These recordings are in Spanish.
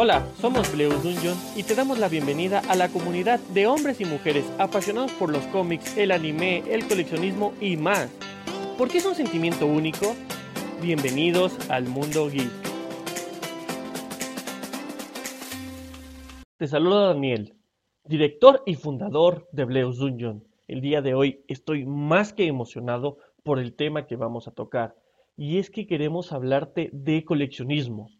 Hola, somos Bleus Dungeon y te damos la bienvenida a la comunidad de hombres y mujeres apasionados por los cómics, el anime, el coleccionismo y más. ¿Por qué es un sentimiento único? Bienvenidos al mundo geek. Te saluda Daniel, director y fundador de Bleus Dungeon. El día de hoy estoy más que emocionado por el tema que vamos a tocar, y es que queremos hablarte de coleccionismo.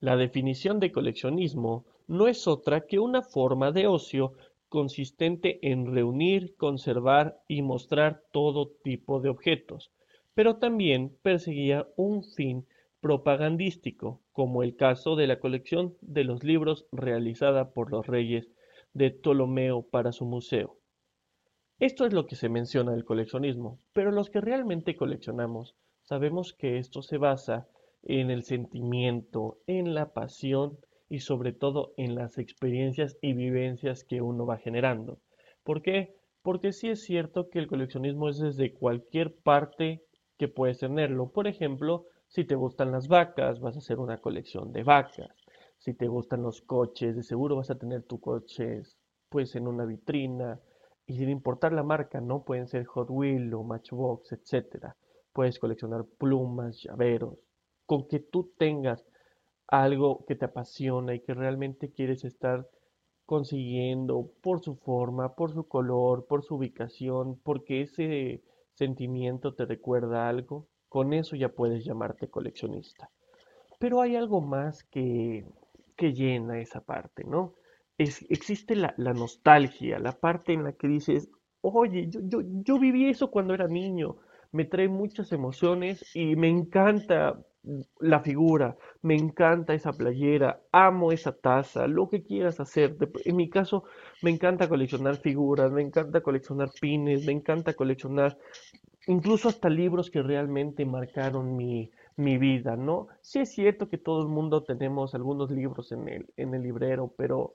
La definición de coleccionismo no es otra que una forma de ocio consistente en reunir, conservar y mostrar todo tipo de objetos, pero también perseguía un fin propagandístico, como el caso de la colección de los libros realizada por los reyes de Ptolomeo para su museo. Esto es lo que se menciona del coleccionismo, pero los que realmente coleccionamos sabemos que esto se basa en el sentimiento, en la pasión y sobre todo en las experiencias y vivencias que uno va generando. ¿Por qué? Porque sí es cierto que el coleccionismo es desde cualquier parte que puedes tenerlo. Por ejemplo, si te gustan las vacas, vas a hacer una colección de vacas. Si te gustan los coches, de seguro vas a tener tu coche pues en una vitrina y sin importar la marca, ¿no? Pueden ser Hot Wheels o Matchbox, etcétera. Puedes coleccionar plumas, llaveros, con que tú tengas algo que te apasiona y que realmente quieres estar consiguiendo por su forma, por su color, por su ubicación, porque ese sentimiento te recuerda algo, con eso ya puedes llamarte coleccionista. Pero hay algo más que, que llena esa parte, ¿no? Existe la, la, nostalgia, la parte en la que dices, oye, yo, yo, yo viví eso cuando era niño, me trae muchas emociones y me encanta la figura, me encanta esa playera, amo esa taza, lo que quieras hacer. En mi caso, me encanta coleccionar figuras, me encanta coleccionar pines, me encanta coleccionar incluso hasta libros que realmente marcaron mi, mi vida, ¿no? Sí es cierto que todo el mundo tenemos algunos libros en el, en el librero, pero,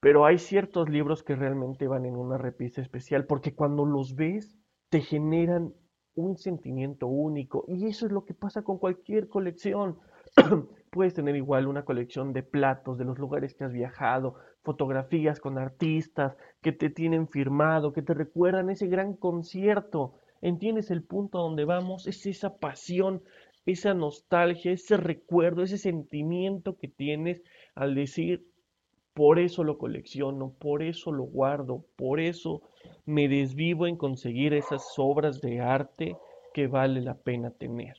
pero hay ciertos libros que realmente van en una repisa especial, porque cuando los ves, te generan un sentimiento único. Y eso es lo que pasa con cualquier colección. Puedes tener igual una colección de platos de los lugares que has viajado, fotografías con artistas que te tienen firmado, que te recuerdan ese gran concierto. ¿Entiendes el punto a donde vamos? Es esa pasión, esa nostalgia, ese recuerdo, ese sentimiento que tienes al decir, por eso lo colecciono, por eso lo guardo, por eso me desvivo en conseguir esas obras de arte que vale la pena tener.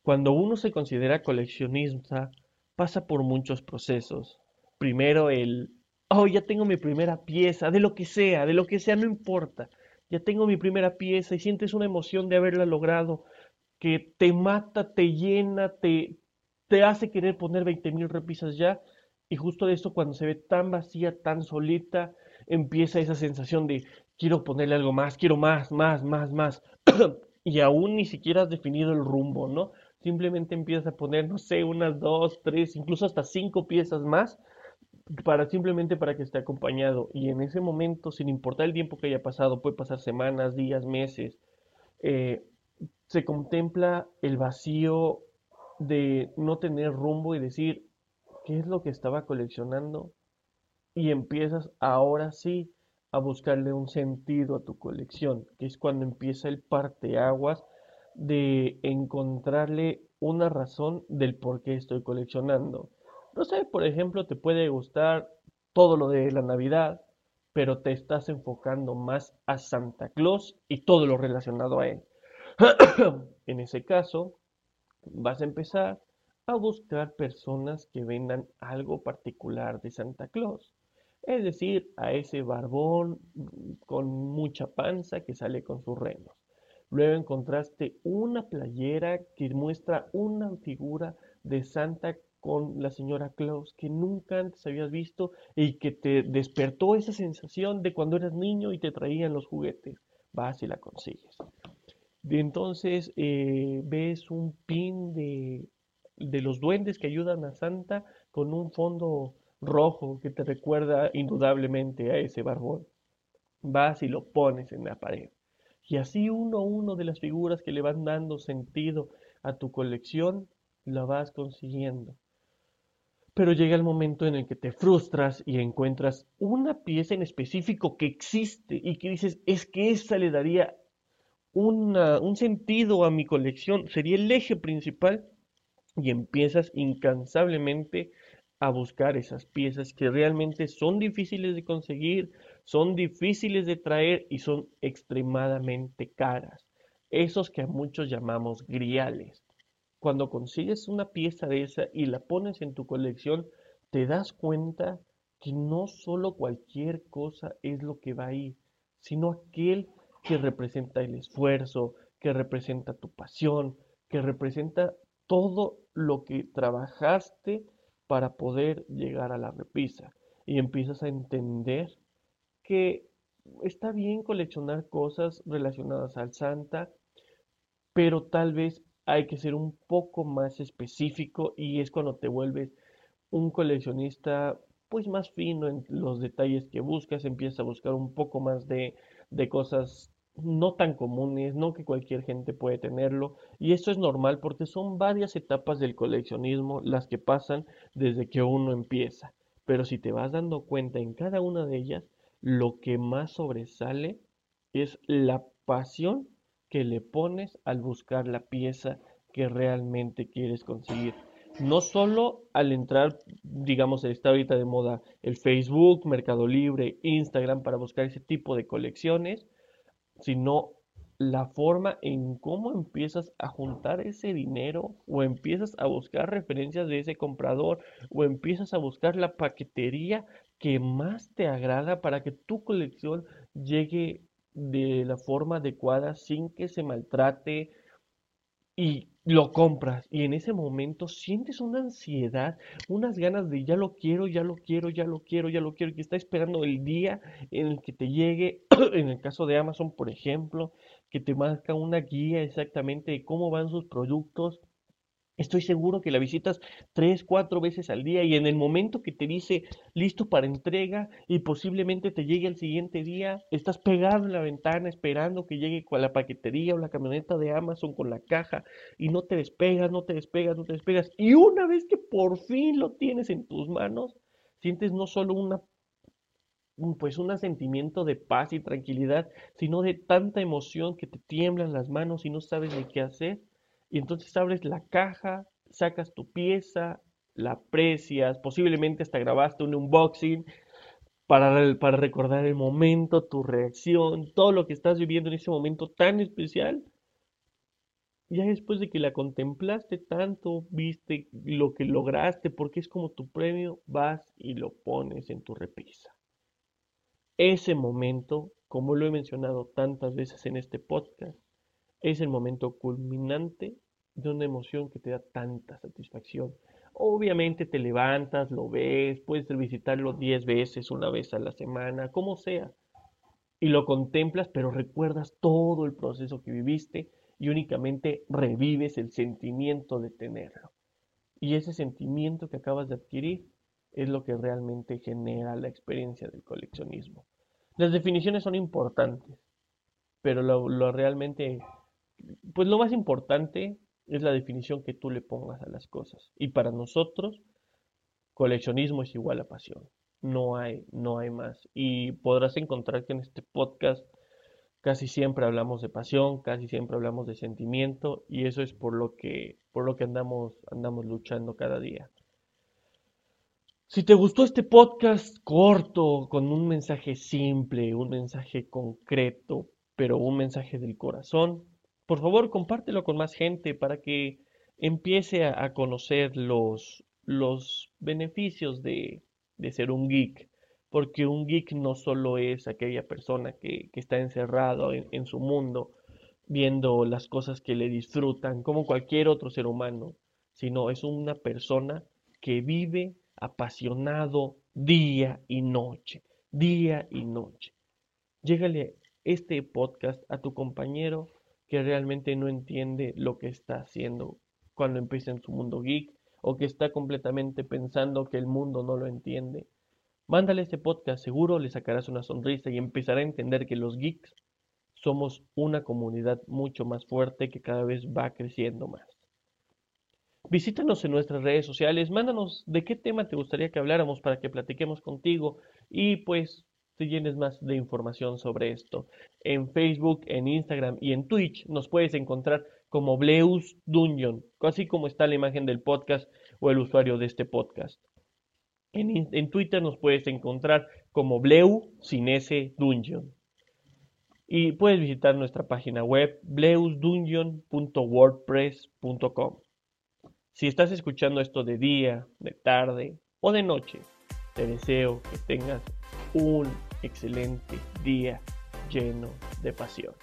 Cuando uno se considera coleccionista, pasa por muchos procesos. Primero el, oh, ya tengo mi primera pieza, de lo que sea, de lo que sea, no importa. Ya tengo mi primera pieza y sientes una emoción de haberla logrado que te mata, te llena, te, te hace querer poner 20 mil repisas ya. Y justo de esto, cuando se ve tan vacía, tan solita, empieza esa sensación de quiero ponerle algo más, quiero más, más, más, más. y aún ni siquiera has definido el rumbo, ¿no? Simplemente empiezas a poner, no sé, unas dos, tres, incluso hasta cinco piezas más para simplemente para que esté acompañado. Y en ese momento, sin importar el tiempo que haya pasado, puede pasar semanas, días, meses, eh, se contempla el vacío de no tener rumbo y decir, ¿qué es lo que estaba coleccionando? y empiezas ahora sí a buscarle un sentido a tu colección, que es cuando empieza el parteaguas de encontrarle una razón del por qué estoy coleccionando. No sé, por ejemplo, te puede gustar todo lo de la Navidad, pero te estás enfocando más a Santa Claus y todo lo relacionado a él. en ese caso, vas a empezar a buscar personas que vendan algo particular de Santa Claus es decir, a ese barbón con mucha panza que sale con sus renos. Luego encontraste una playera que muestra una figura de Santa con la señora Claus que nunca antes habías visto y que te despertó esa sensación de cuando eras niño y te traían los juguetes. Vas y la consigues. Entonces eh, ves un pin de, de los duendes que ayudan a Santa con un fondo rojo que te recuerda indudablemente a ese barbón. Vas y lo pones en la pared. Y así uno a uno de las figuras que le van dando sentido a tu colección, la vas consiguiendo. Pero llega el momento en el que te frustras y encuentras una pieza en específico que existe y que dices, es que esa le daría un sentido a mi colección, sería el eje principal y empiezas incansablemente a buscar esas piezas que realmente son difíciles de conseguir, son difíciles de traer y son extremadamente caras. Esos que a muchos llamamos griales. Cuando consigues una pieza de esa y la pones en tu colección, te das cuenta que no solo cualquier cosa es lo que va ahí, sino aquel que representa el esfuerzo, que representa tu pasión, que representa todo lo que trabajaste para poder llegar a la repisa. Y empiezas a entender que está bien coleccionar cosas relacionadas al Santa, pero tal vez hay que ser un poco más específico y es cuando te vuelves un coleccionista pues más fino en los detalles que buscas, empiezas a buscar un poco más de, de cosas no tan comunes, no que cualquier gente puede tenerlo, y esto es normal porque son varias etapas del coleccionismo las que pasan desde que uno empieza. Pero si te vas dando cuenta en cada una de ellas, lo que más sobresale es la pasión que le pones al buscar la pieza que realmente quieres conseguir. No solo al entrar, digamos, está ahorita de moda el Facebook, Mercado Libre, Instagram para buscar ese tipo de colecciones, sino la forma en cómo empiezas a juntar ese dinero o empiezas a buscar referencias de ese comprador o empiezas a buscar la paquetería que más te agrada para que tu colección llegue de la forma adecuada sin que se maltrate y lo compras y en ese momento sientes una ansiedad, unas ganas de ya lo quiero, ya lo quiero, ya lo quiero, ya lo quiero, que está esperando el día en el que te llegue, en el caso de Amazon, por ejemplo, que te marca una guía exactamente de cómo van sus productos, Estoy seguro que la visitas tres, cuatro veces al día y en el momento que te dice listo para entrega y posiblemente te llegue el siguiente día, estás pegado en la ventana esperando que llegue con la paquetería o la camioneta de Amazon con la caja y no te despegas, no te despegas, no te despegas. Y una vez que por fin lo tienes en tus manos, sientes no solo una pues un sentimiento de paz y tranquilidad, sino de tanta emoción que te tiemblan las manos y no sabes ni qué hacer y entonces abres la caja, sacas tu pieza, la aprecias, posiblemente hasta grabaste un unboxing para, para recordar el momento, tu reacción, todo lo que estás viviendo en ese momento tan especial. Ya después de que la contemplaste tanto, viste lo que lograste, porque es como tu premio, vas y lo pones en tu repisa. Ese momento, como lo he mencionado tantas veces en este podcast, es el momento culminante de una emoción que te da tanta satisfacción. Obviamente te levantas, lo ves, puedes visitarlo 10 veces, una vez a la semana, como sea, y lo contemplas, pero recuerdas todo el proceso que viviste y únicamente revives el sentimiento de tenerlo. Y ese sentimiento que acabas de adquirir es lo que realmente genera la experiencia del coleccionismo. Las definiciones son importantes, pero lo, lo realmente pues lo más importante es la definición que tú le pongas a las cosas. Y para nosotros, coleccionismo es igual a pasión. No hay, no hay más. Y podrás encontrar que en este podcast casi siempre hablamos de pasión, casi siempre hablamos de sentimiento, y eso es por lo que, por lo que andamos, andamos luchando cada día. Si te gustó este podcast corto, con un mensaje simple, un mensaje concreto, pero un mensaje del corazón, por favor compártelo con más gente para que empiece a, conocer los, los beneficios de, ser un geek. Porque un geek no solo es aquella persona que, está encerrado en, en su mundo, viendo las cosas que le disfrutan, como cualquier otro ser humano, sino es una persona que vive apasionado día y noche, día y noche. Llégale este podcast a tu compañero que realmente no entiende lo que está haciendo cuando empieza en su mundo geek o que está completamente pensando que el mundo no lo entiende. Mándale este podcast, seguro le sacarás una sonrisa y empezará a entender que los geeks somos una comunidad mucho más fuerte que cada vez va creciendo más. Visítanos en nuestras redes sociales, mándanos de qué tema te gustaría que habláramos para que platiquemos contigo y pues te llenes más de información sobre esto. En Facebook, en Instagram y en Twitch nos puedes encontrar como Bleus Dungeon, así como está la imagen del podcast o el usuario de este podcast. En, en Twitter nos puedes encontrar como Bleu sin S Dungeon. Y puedes visitar nuestra página web bleusdungeon.wordpress.com. Si estás escuchando esto de día, de tarde o de noche, te deseo que tengas un excelente día lleno de pasión.